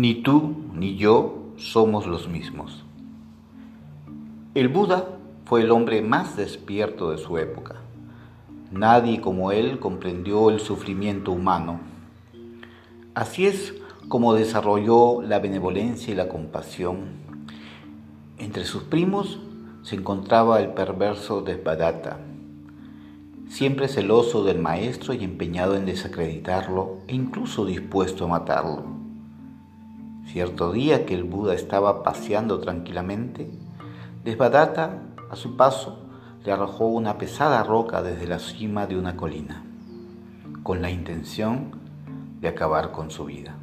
Ni tú ni yo somos los mismos. El Buda fue el hombre más despierto de su época. Nadie como él comprendió el sufrimiento humano. Así es como desarrolló la benevolencia y la compasión. Entre sus primos se encontraba el perverso Desbadata, siempre celoso del maestro y empeñado en desacreditarlo e incluso dispuesto a matarlo. Cierto día que el Buda estaba paseando tranquilamente, Desbadata, a su paso, le arrojó una pesada roca desde la cima de una colina, con la intención de acabar con su vida.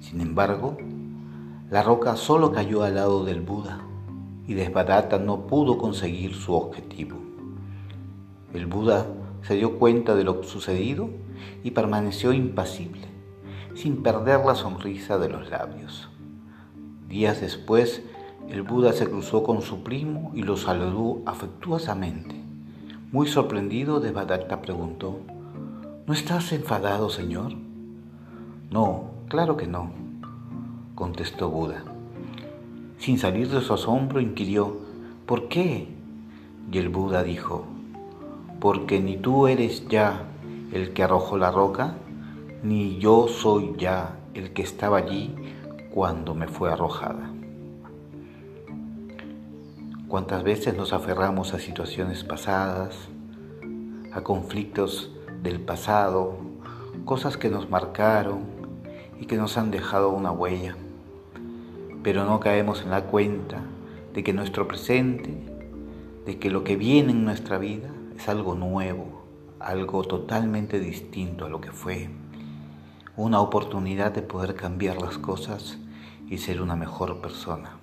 Sin embargo, la roca solo cayó al lado del Buda y Desbadata no pudo conseguir su objetivo. El Buda se dio cuenta de lo sucedido y permaneció impasible sin perder la sonrisa de los labios. Días después, el Buda se cruzó con su primo y lo saludó afectuosamente. Muy sorprendido, Devadatta preguntó, ¿No estás enfadado, señor? No, claro que no, contestó Buda. Sin salir de su asombro, inquirió, ¿por qué? Y el Buda dijo, porque ni tú eres ya el que arrojó la roca, ni yo soy ya el que estaba allí cuando me fue arrojada. ¿Cuántas veces nos aferramos a situaciones pasadas, a conflictos del pasado, cosas que nos marcaron y que nos han dejado una huella? Pero no caemos en la cuenta de que nuestro presente, de que lo que viene en nuestra vida es algo nuevo, algo totalmente distinto a lo que fue una oportunidad de poder cambiar las cosas y ser una mejor persona.